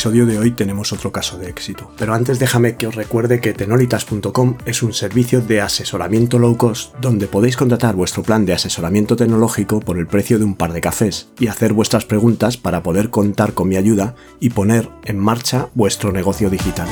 Episodio de hoy tenemos otro caso de éxito, pero antes déjame que os recuerde que tenolitas.com es un servicio de asesoramiento low cost donde podéis contratar vuestro plan de asesoramiento tecnológico por el precio de un par de cafés y hacer vuestras preguntas para poder contar con mi ayuda y poner en marcha vuestro negocio digital.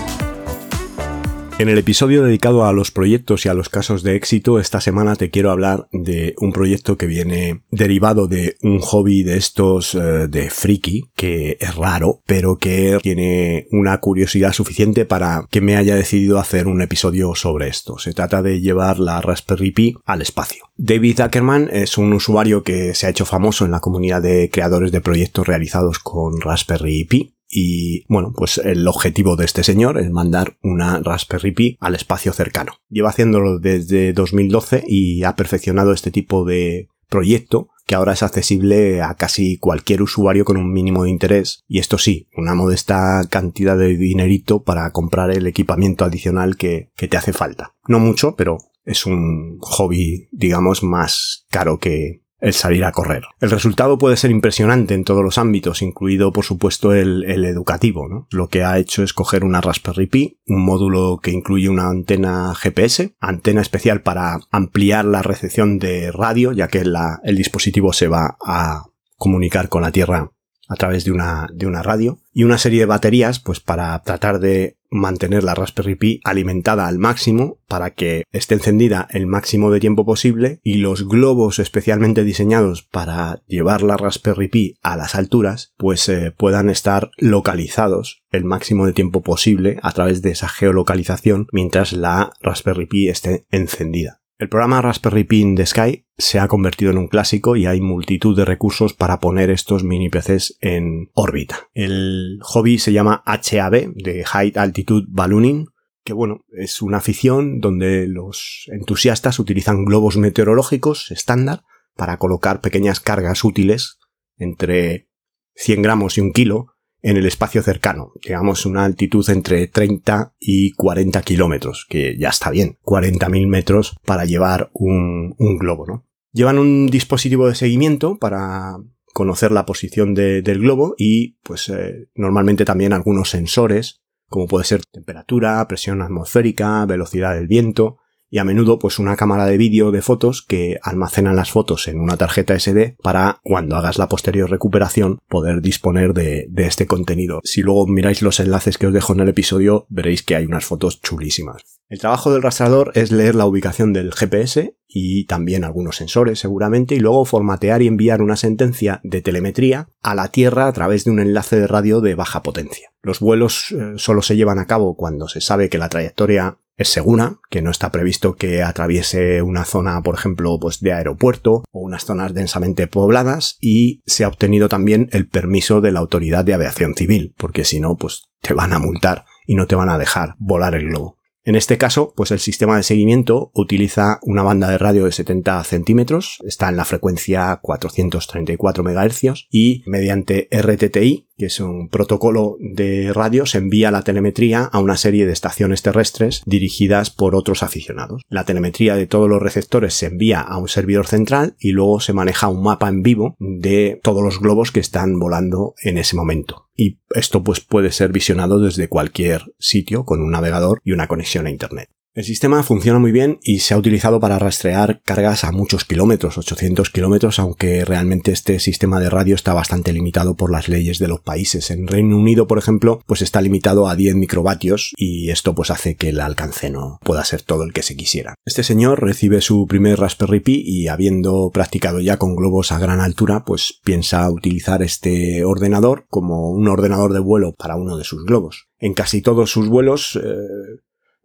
En el episodio dedicado a los proyectos y a los casos de éxito, esta semana te quiero hablar de un proyecto que viene derivado de un hobby de estos eh, de friki, que es raro, pero que tiene una curiosidad suficiente para que me haya decidido hacer un episodio sobre esto. Se trata de llevar la Raspberry Pi al espacio. David Ackerman es un usuario que se ha hecho famoso en la comunidad de creadores de proyectos realizados con Raspberry Pi y bueno, pues el objetivo de este señor es mandar una Raspberry Pi al espacio cercano. Lleva haciéndolo desde 2012 y ha perfeccionado este tipo de proyecto que ahora es accesible a casi cualquier usuario con un mínimo de interés y esto sí, una modesta cantidad de dinerito para comprar el equipamiento adicional que, que te hace falta. No mucho, pero es un hobby, digamos, más caro que, el salir a correr. El resultado puede ser impresionante en todos los ámbitos, incluido por supuesto el, educativo. ¿no? Lo que ha hecho es coger una Raspberry Pi, un módulo que incluye una antena GPS, antena especial para ampliar la recepción de radio, ya que el dispositivo se va a comunicar con la Tierra a través de una, de una radio y una serie de baterías pues para tratar de mantener la Raspberry Pi alimentada al máximo para que esté encendida el máximo de tiempo posible y los globos especialmente diseñados para llevar la Raspberry Pi a las alturas pues eh, puedan estar localizados el máximo de tiempo posible a través de esa geolocalización mientras la Raspberry Pi esté encendida. El programa Raspberry Pi in the Sky se ha convertido en un clásico y hay multitud de recursos para poner estos mini PCs en órbita. El hobby se llama HAB, de High Altitude Ballooning, que bueno, es una afición donde los entusiastas utilizan globos meteorológicos estándar para colocar pequeñas cargas útiles entre 100 gramos y un kilo en el espacio cercano, digamos una altitud entre 30 y 40 kilómetros, que ya está bien, 40.000 metros para llevar un, globo, ¿no? Llevan un dispositivo de seguimiento para conocer la posición del globo y pues eh, normalmente también algunos sensores como puede ser temperatura, presión atmosférica, velocidad del viento y a menudo pues una cámara de vídeo de fotos que almacenan las fotos en una tarjeta SD para cuando hagas la posterior recuperación poder disponer de, este contenido. Si luego miráis los enlaces que os dejo en el episodio veréis que hay unas fotos chulísimas. El trabajo del rastreador es leer la ubicación del GPS y también algunos sensores seguramente y luego formatear y enviar una sentencia de telemetría a la Tierra a través de un enlace de radio de baja potencia. Los vuelos eh, solo se llevan a cabo cuando se sabe que la trayectoria es segura, que no está previsto que atraviese una zona, por ejemplo, pues de aeropuerto o unas zonas densamente pobladas y se ha obtenido también el permiso de la Autoridad de Aviación Civil, porque si no, pues te van a multar y no te van a dejar volar el globo. En este caso, pues el sistema de seguimiento utiliza una banda de radio de 70 centímetros, está en la frecuencia 434 MHz y mediante RTTI, que es un protocolo de radio, se envía la telemetría a una serie de estaciones terrestres dirigidas por otros aficionados. La telemetría de todos los receptores se envía a un servidor central y luego se maneja un mapa en vivo de todos los globos que están volando en ese momento y esto pues puede ser visionado desde cualquier sitio con un navegador y una conexión a internet. El sistema funciona muy bien y se ha utilizado para rastrear cargas a muchos kilómetros, 800 kilómetros, aunque realmente este sistema de radio está bastante limitado por las leyes de los países. En Reino Unido, por ejemplo, pues está limitado a 10 microvatios y esto pues hace que el alcance no pueda ser todo el que se quisiera. Este señor recibe su primer Raspberry Pi y habiendo practicado ya con globos a gran altura, pues piensa utilizar este ordenador como un ordenador de vuelo para uno de sus globos. En casi todos sus vuelos eh,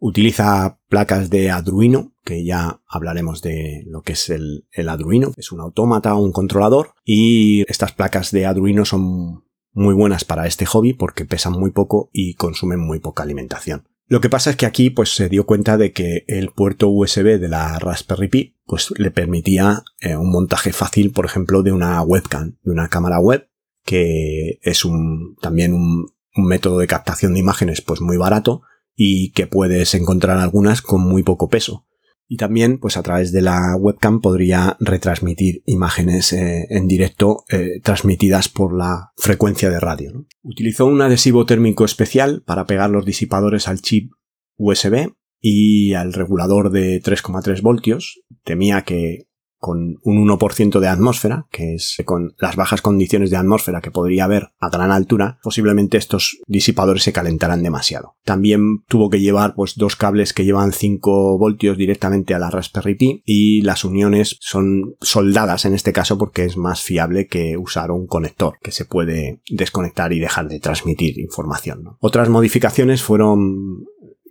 Utiliza placas de Arduino, que ya hablaremos de lo que es el, Arduino. Es un autómata, un controlador, y estas placas de Arduino son muy buenas para este hobby porque pesan muy poco y consumen muy poca alimentación. Lo que pasa es que aquí pues se dio cuenta de que el puerto USB de la Raspberry Pi pues le permitía eh, un montaje fácil, por ejemplo, de una webcam, de una cámara web, que es un, también un, un método de captación de imágenes pues muy barato y que puedes encontrar algunas con muy poco peso. Y también, pues a través de la webcam podría retransmitir imágenes eh, en directo eh, transmitidas por la frecuencia de radio. Utilizó un adhesivo térmico especial para pegar los disipadores al chip USB y al regulador de 3,3 voltios. Temía que con un 1% de atmósfera, que es con las bajas condiciones de atmósfera que podría haber a gran altura, posiblemente estos disipadores se calentarán demasiado. También tuvo que llevar pues dos cables que llevan 5 voltios directamente a la Raspberry Pi y las uniones son soldadas en este caso porque es más fiable que usar un conector que se puede desconectar y dejar de transmitir información. Otras modificaciones fueron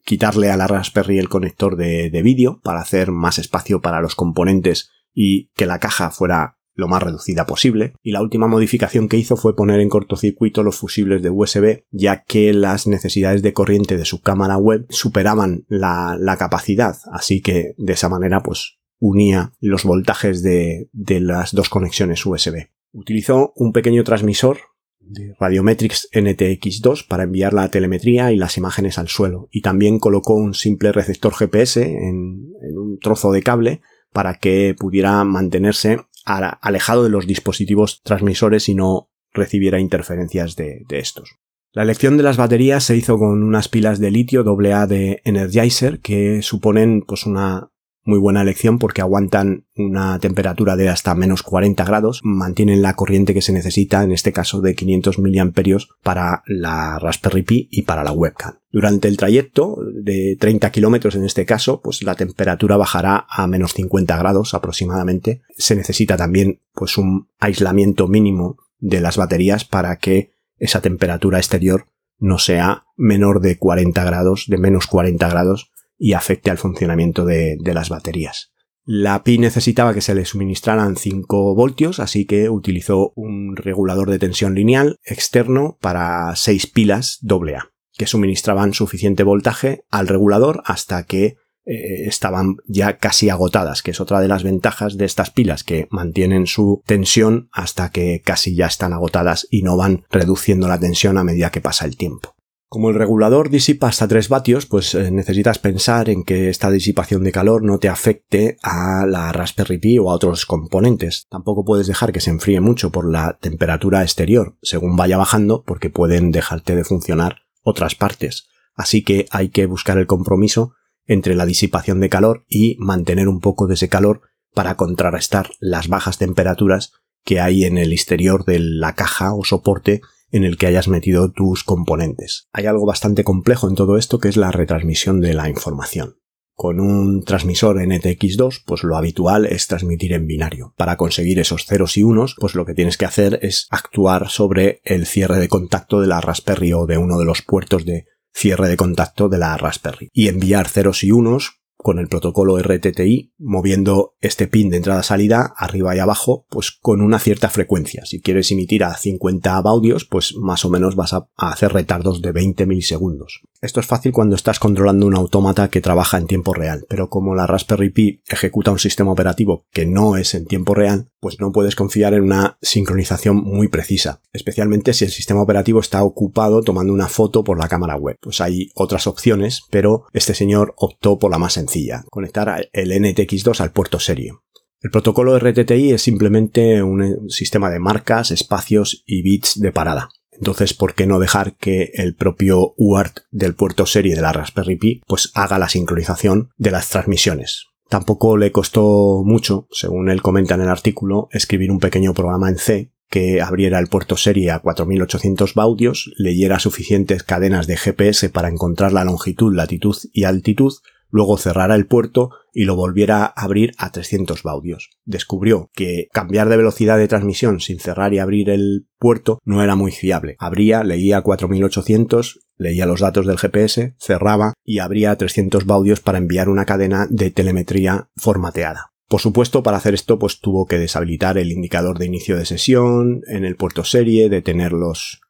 quitarle a la Raspberry el conector de, de vídeo para hacer más espacio para los componentes y que la caja fuera lo más reducida posible. Y la última modificación que hizo fue poner en cortocircuito los fusibles de USB, ya que las necesidades de corriente de su cámara web superaban la, capacidad. Así que de esa manera, pues unía los voltajes de, de las dos conexiones USB. Utilizó un pequeño transmisor de Radiometrics NTX2 para enviar la telemetría y las imágenes al suelo. Y también colocó un simple receptor GPS en, en un trozo de cable para que pudiera mantenerse alejado de los dispositivos transmisores y no recibiera interferencias de, estos. La elección de las baterías se hizo con unas pilas de litio AA de Energizer que suponen pues una muy buena elección porque aguantan una temperatura de hasta menos 40 grados, mantienen la corriente que se necesita, en este caso de 500 miliamperios para la Raspberry Pi y para la webcam. Durante el trayecto de 30 kilómetros en este caso, pues la temperatura bajará a menos 50 grados aproximadamente. Se necesita también pues un aislamiento mínimo de las baterías para que esa temperatura exterior no sea menor de 40 grados, de menos 40 grados y afecte al funcionamiento de, las baterías. La Pi necesitaba que se le suministraran 5 voltios, así que utilizó un regulador de tensión lineal externo para 6 pilas AA, que suministraban suficiente voltaje al regulador hasta que eh, estaban ya casi agotadas, que es otra de las ventajas de estas pilas que mantienen su tensión hasta que casi ya están agotadas y no van reduciendo la tensión a medida que pasa el tiempo. Como el regulador disipa hasta 3 vatios, pues eh, necesitas pensar en que esta disipación de calor no te afecte a la Raspberry Pi o a otros componentes. Tampoco puedes dejar que se enfríe mucho por la temperatura exterior según vaya bajando porque pueden dejarte de funcionar otras partes. Así que hay que buscar el compromiso entre la disipación de calor y mantener un poco de ese calor para contrarrestar las bajas temperaturas que hay en el exterior de la caja o soporte en el que hayas metido tus componentes. Hay algo bastante complejo en todo esto que es la retransmisión de la información. Con un transmisor NTX2, pues lo habitual es transmitir en binario. Para conseguir esos ceros y unos, pues lo que tienes que hacer es actuar sobre el cierre de contacto de la Raspberry o de uno de los puertos de cierre de contacto de la Raspberry y enviar ceros y unos con el protocolo RTTI, moviendo este pin de entrada-salida arriba y abajo, pues con una cierta frecuencia. Si quieres emitir a 50 baudios, pues más o menos vas a hacer retardos de 20 milisegundos. Esto es fácil cuando estás controlando un autómata que trabaja en tiempo real, pero como la Raspberry Pi ejecuta un sistema operativo que no es en tiempo real, pues no puedes confiar en una sincronización muy precisa, especialmente si el sistema operativo está ocupado tomando una foto por la cámara web. Pues hay otras opciones, pero este señor optó por la más sencilla, conectar el NTX2 al puerto serie. El protocolo RTTI es simplemente un sistema de marcas, espacios y bits de parada. Entonces, ¿por qué no dejar que el propio UART del puerto serie de la Raspberry Pi pues haga la sincronización de las transmisiones? Tampoco le costó mucho, según él comenta en el artículo, escribir un pequeño programa en C que abriera el puerto serie a 4800 baudios, leyera suficientes cadenas de GPS para encontrar la longitud, latitud y altitud, luego cerrara el puerto y lo volviera a abrir a 300 baudios. Descubrió que cambiar de velocidad de transmisión sin cerrar y abrir el puerto no era muy fiable. Abría, leía 4800, leía los datos del GPS, cerraba y abría 300 baudios para enviar una cadena de telemetría formateada. Por supuesto, para hacer esto, pues tuvo que deshabilitar el indicador de inicio de sesión en el puerto serie, detenerlos.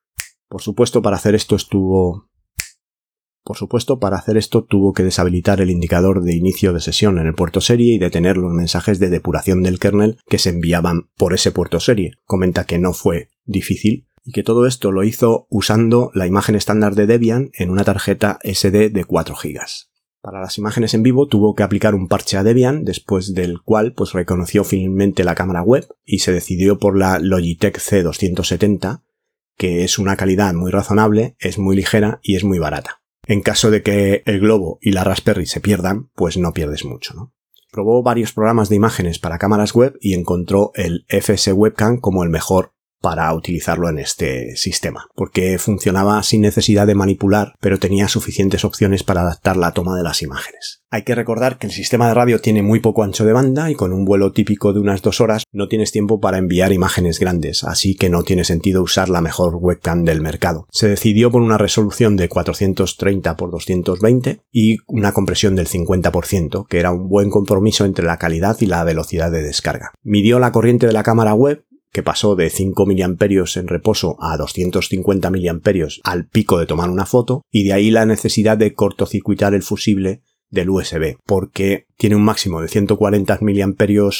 Por supuesto, para hacer esto estuvo Por supuesto, para hacer esto tuvo que deshabilitar el indicador de inicio de sesión en el puerto serie y detener los mensajes de depuración del kernel que se enviaban por ese puerto serie. Comenta que no fue difícil y que todo esto lo hizo usando la imagen estándar de Debian en una tarjeta SD de 4 GB. Para las imágenes en vivo tuvo que aplicar un parche a Debian, después del cual pues reconoció finalmente la cámara web y se decidió por la Logitech C270, que es una calidad muy razonable, es muy ligera y es muy barata. En caso de que el globo y la Raspberry se pierdan, pues no pierdes mucho, ¿no? Probó varios programas de imágenes para cámaras web y encontró el FS Webcam como el mejor para utilizarlo en este sistema, porque funcionaba sin necesidad de manipular, pero tenía suficientes opciones para adaptar la toma de las imágenes. Hay que recordar que el sistema de radio tiene muy poco ancho de banda y con un vuelo típico de unas dos horas no tienes tiempo para enviar imágenes grandes, así que no tiene sentido usar la mejor webcam del mercado. Se decidió por una resolución de 430 x 220 y una compresión del 50%, que era un buen compromiso entre la calidad y la velocidad de descarga. Midió la corriente de la cámara web que pasó de 5 mA en reposo a 250 mA al pico de tomar una foto, y de ahí la necesidad de cortocircuitar el fusible del USB, porque tiene un máximo de 140 mA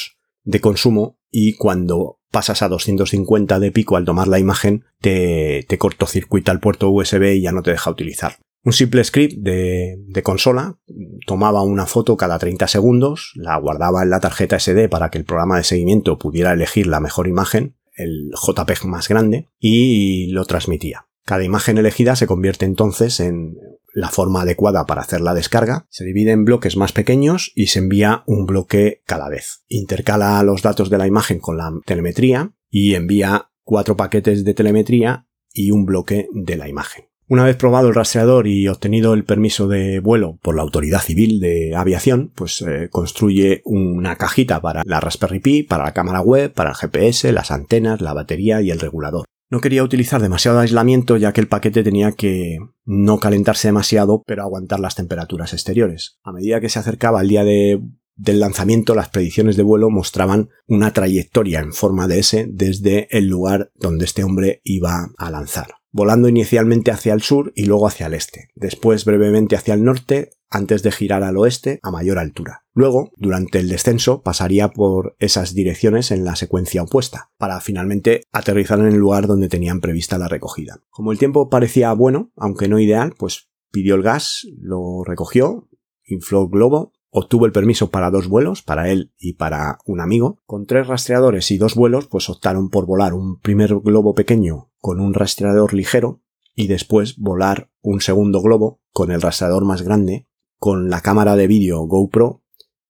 de consumo y cuando pasas a 250 de pico al tomar la imagen, te, te cortocircuita el puerto USB y ya no te deja utilizar. Un simple script de, consola tomaba una foto cada 30 segundos, la guardaba en la tarjeta SD para que el programa de seguimiento pudiera elegir la mejor imagen, el JPEG más grande, y lo transmitía. Cada imagen elegida se convierte entonces en la forma adecuada para hacer la descarga, se divide en bloques más pequeños y se envía un bloque cada vez. Intercala los datos de la imagen con la telemetría y envía cuatro paquetes de telemetría y un bloque de la imagen. Una vez probado el rastreador y obtenido el permiso de vuelo por la Autoridad Civil de Aviación, pues eh, construye una cajita para la Raspberry Pi, para la cámara web, para el GPS, las antenas, la batería y el regulador. No quería utilizar demasiado aislamiento ya que el paquete tenía que no calentarse demasiado pero aguantar las temperaturas exteriores. A medida que se acercaba el día de, del lanzamiento las predicciones de vuelo mostraban una trayectoria en forma de S desde el lugar donde este hombre iba a lanzar volando inicialmente hacia el sur y luego hacia el este, después brevemente hacia el norte, antes de girar al oeste a mayor altura. Luego, durante el descenso, pasaría por esas direcciones en la secuencia opuesta, para finalmente aterrizar en el lugar donde tenían prevista la recogida. Como el tiempo parecía bueno, aunque no ideal, pues pidió el gas, lo recogió, infló el globo obtuvo el permiso para dos vuelos, para él y para un amigo. Con tres rastreadores y dos vuelos, pues optaron por volar un primer globo pequeño con un rastreador ligero y después volar un segundo globo con el rastreador más grande, con la cámara de vídeo GoPro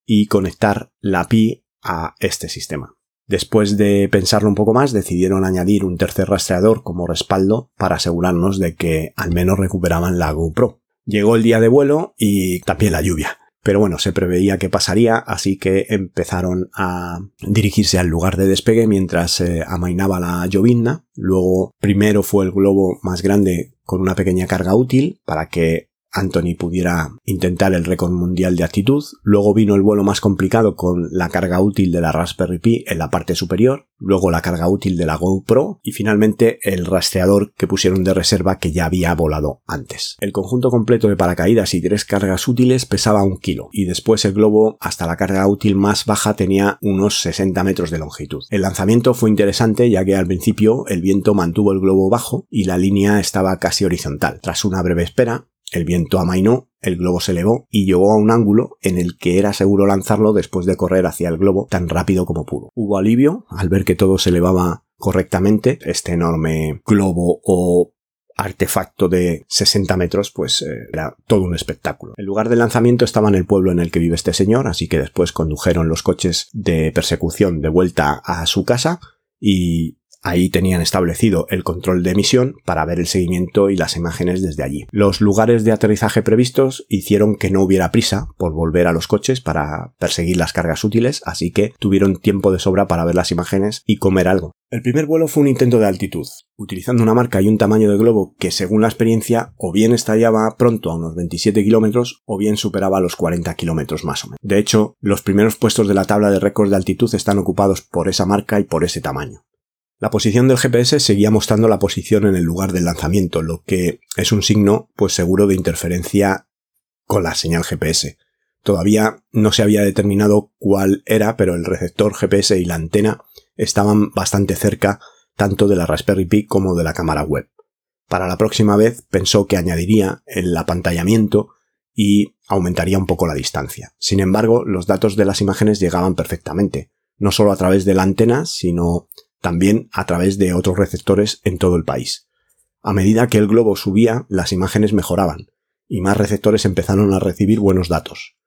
y conectar la Pi a este sistema. Después de pensarlo un poco más, decidieron añadir un tercer rastreador como respaldo para asegurarnos de que al menos recuperaban la GoPro. Llegó el día de vuelo y también la lluvia. Pero bueno, se preveía que pasaría, así que empezaron a dirigirse al lugar de despegue mientras se amainaba la llovizna. Luego, primero fue el globo más grande con una pequeña carga útil para que Anthony pudiera intentar el récord mundial de actitud. Luego vino el vuelo más complicado con la carga útil de la Raspberry Pi en la parte superior. Luego la carga útil de la GoPro. Y finalmente el rastreador que pusieron de reserva que ya había volado antes. El conjunto completo de paracaídas y tres cargas útiles pesaba un kilo. Y después el globo hasta la carga útil más baja tenía unos 60 metros de longitud. El lanzamiento fue interesante ya que al principio el viento mantuvo el globo bajo y la línea estaba casi horizontal. Tras una breve espera, el viento amainó, el globo se elevó y llegó a un ángulo en el que era seguro lanzarlo después de correr hacia el globo tan rápido como pudo. Hubo alivio al ver que todo se elevaba correctamente. Este enorme globo o artefacto de 60 metros, pues eh, era todo un espectáculo. El lugar de lanzamiento estaba en el pueblo en el que vive este señor, así que después condujeron los coches de persecución de vuelta a su casa y Ahí tenían establecido el control de emisión para ver el seguimiento y las imágenes desde allí. Los lugares de aterrizaje previstos hicieron que no hubiera prisa por volver a los coches para perseguir las cargas útiles, así que tuvieron tiempo de sobra para ver las imágenes y comer algo. El primer vuelo fue un intento de altitud, utilizando una marca y un tamaño de globo que según la experiencia o bien estallaba pronto a unos 27 kilómetros o bien superaba los 40 kilómetros más o menos. De hecho, los primeros puestos de la tabla de récords de altitud están ocupados por esa marca y por ese tamaño. La posición del GPS seguía mostrando la posición en el lugar del lanzamiento, lo que es un signo pues seguro de interferencia con la señal GPS. Todavía no se había determinado cuál era, pero el receptor GPS y la antena estaban bastante cerca tanto de la Raspberry Pi como de la cámara web. Para la próxima vez pensó que añadiría el apantallamiento y aumentaría un poco la distancia. Sin embargo, los datos de las imágenes llegaban perfectamente, no solo a través de la antena, sino también a través de otros receptores en todo el país. A medida que el globo subía, las imágenes mejoraban, y más receptores empezaron a recibir buenos datos.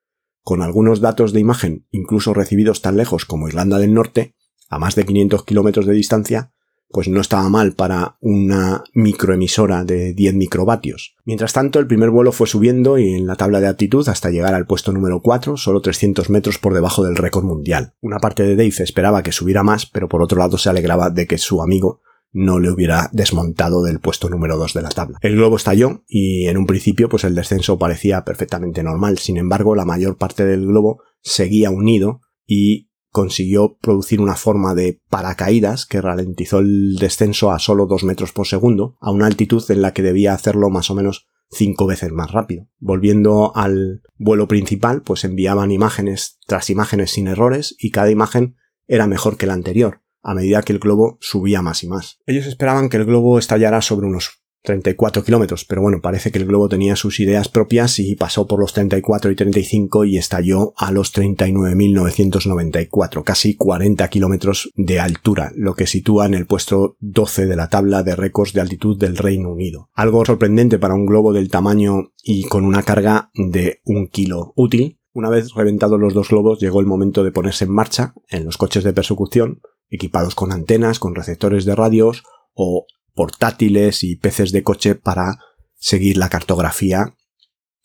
Con algunos datos de imagen, incluso recibidos tan lejos como Irlanda del Norte, a más de 500 kilómetros de distancia, pues no estaba mal para una microemisora de 10 microvatios. Mientras tanto, el primer vuelo fue subiendo y en la tabla de aptitud hasta llegar al puesto número 4, solo 300 metros por debajo del récord mundial. Una parte de Dave esperaba que subiera más, pero por otro lado se alegraba de que su amigo no le hubiera desmontado del puesto número 2 de la tabla. El globo estalló y en un principio pues el descenso parecía perfectamente normal. Sin embargo, la mayor parte del globo seguía unido y consiguió producir una forma de paracaídas que ralentizó el descenso a solo 2 metros por segundo, a una altitud en la que debía hacerlo más o menos cinco veces más rápido. Volviendo al vuelo principal, pues enviaban imágenes tras imágenes sin errores y cada imagen era mejor que la anterior, a medida que el globo subía más y más. Ellos esperaban que el globo estallara sobre unos 34 kilómetros, pero bueno, parece que el globo tenía sus ideas propias y pasó por los 34 y 35 y estalló a los 39.994, casi 40 kilómetros de altura, lo que sitúa en el puesto 12 de la tabla de récords de altitud del Reino Unido. Algo sorprendente para un globo del tamaño y con una carga de un kilo útil. Una vez reventados los dos globos, llegó el momento de ponerse en marcha en los coches de persecución, equipados con antenas, con receptores de radios o portátiles y peces de coche para seguir la cartografía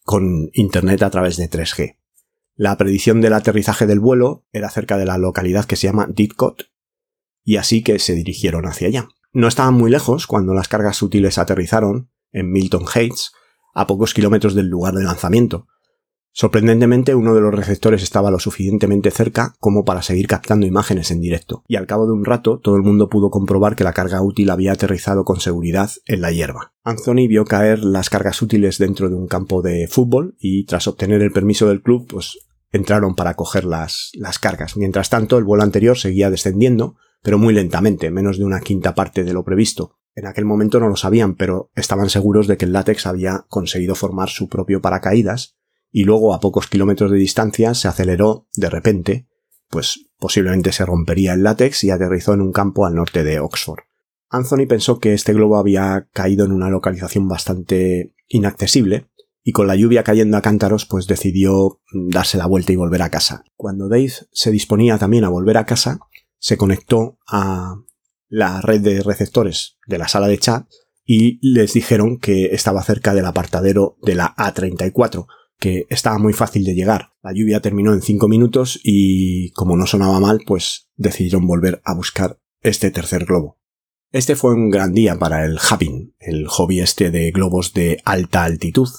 con Internet a través de 3G. La predicción del aterrizaje del vuelo era cerca de la localidad que se llama Didcot, y así que se dirigieron hacia allá. No estaban muy lejos cuando las cargas útiles aterrizaron en Milton Heights, a pocos kilómetros del lugar de lanzamiento, Sorprendentemente, uno de los receptores estaba lo suficientemente cerca como para seguir captando imágenes en directo, y al cabo de un rato todo el mundo pudo comprobar que la carga útil había aterrizado con seguridad en la hierba. Anthony vio caer las cargas útiles dentro de un campo de fútbol y tras obtener el permiso del club, pues entraron para coger las, las cargas. Mientras tanto, el vuelo anterior seguía descendiendo, pero muy lentamente, menos de una quinta parte de lo previsto. En aquel momento no lo sabían, pero estaban seguros de que el látex había conseguido formar su propio paracaídas y luego a pocos kilómetros de distancia se aceleró de repente, pues posiblemente se rompería el látex y aterrizó en un campo al norte de Oxford. Anthony pensó que este globo había caído en una localización bastante inaccesible y con la lluvia cayendo a cántaros pues decidió darse la vuelta y volver a casa. Cuando Dave se disponía también a volver a casa, se conectó a la red de receptores de la sala de chat y les dijeron que estaba cerca del apartadero de la A34, que estaba muy fácil de llegar. La lluvia terminó en 5 minutos y como no sonaba mal, pues decidieron volver a buscar este tercer globo. Este fue un gran día para el Hubin, el hobby este de globos de alta altitud.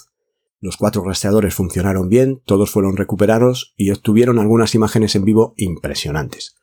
Los cuatro rastreadores funcionaron bien, todos fueron recuperados y obtuvieron algunas imágenes en vivo impresionantes.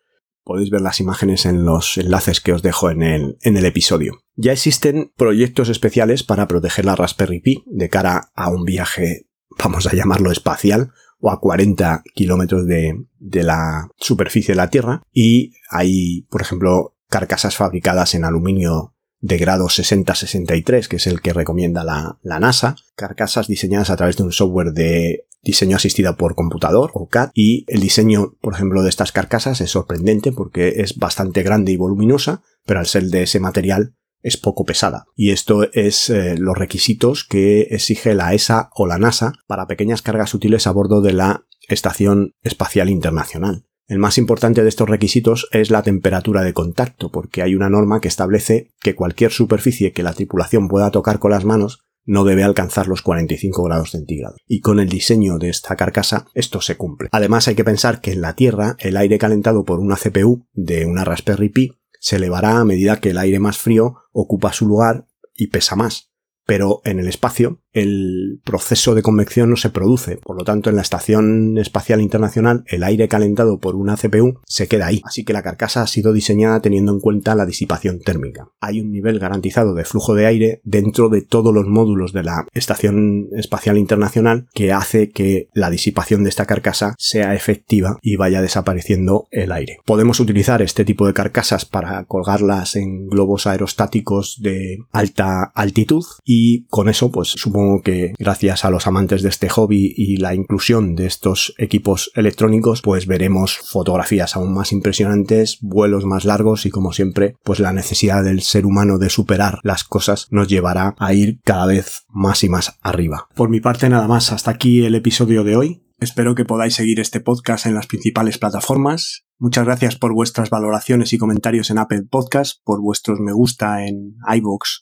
Podéis ver las imágenes en los enlaces que os dejo en el, en el episodio. Ya existen proyectos especiales para proteger la Raspberry Pi de cara a un viaje vamos a llamarlo espacial, o a 40 kilómetros de, de la superficie de la Tierra, y hay, por ejemplo, carcasas fabricadas en aluminio de grado 60-63, que es el que recomienda la, la, NASA, carcasas diseñadas a través de un software de diseño asistido por computador o CAD y el diseño, por ejemplo, de estas carcasas es sorprendente porque es bastante grande y voluminosa, pero al ser de ese material es poco pesada. Y esto es eh, los requisitos que exige la ESA o la NASA para pequeñas cargas útiles a bordo de la Estación Espacial Internacional. El más importante de estos requisitos es la temperatura de contacto, porque hay una norma que establece que cualquier superficie que la tripulación pueda tocar con las manos no debe alcanzar los 45 grados centígrados. Y con el diseño de esta carcasa esto se cumple. Además hay que pensar que en la Tierra el aire calentado por una CPU de una Raspberry Pi se elevará a medida que el aire más frío ocupa su lugar y pesa más. Pero en el espacio el proceso de convección no se produce. Por lo tanto, en la Estación Espacial Internacional, el aire calentado por una CPU se queda ahí. Así que la carcasa ha sido diseñada teniendo en cuenta la disipación térmica. Hay un nivel garantizado de flujo de aire dentro de todos los módulos de la Estación Espacial Internacional que hace que la disipación de esta carcasa sea efectiva y vaya desapareciendo el aire. Podemos utilizar este tipo de carcasas para colgarlas en globos aerostáticos de alta altitud y con eso pues supongo que gracias a los amantes de este hobby y la inclusión de estos equipos electrónicos pues veremos fotografías aún más impresionantes, vuelos más largos y como siempre pues la necesidad del ser humano de superar las cosas nos llevará a ir cada vez más y más arriba. Por mi parte nada más, hasta aquí el episodio de hoy. Espero que podáis seguir este podcast en las principales plataformas. Muchas gracias por vuestras valoraciones y comentarios en Apple Podcast, por vuestros me gusta en iVoox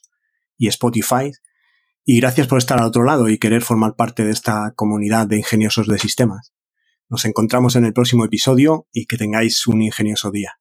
y Spotify. Y gracias por estar al otro lado y querer formar parte de esta comunidad de ingeniosos de sistemas. Nos encontramos en el próximo episodio y que tengáis un ingenioso día.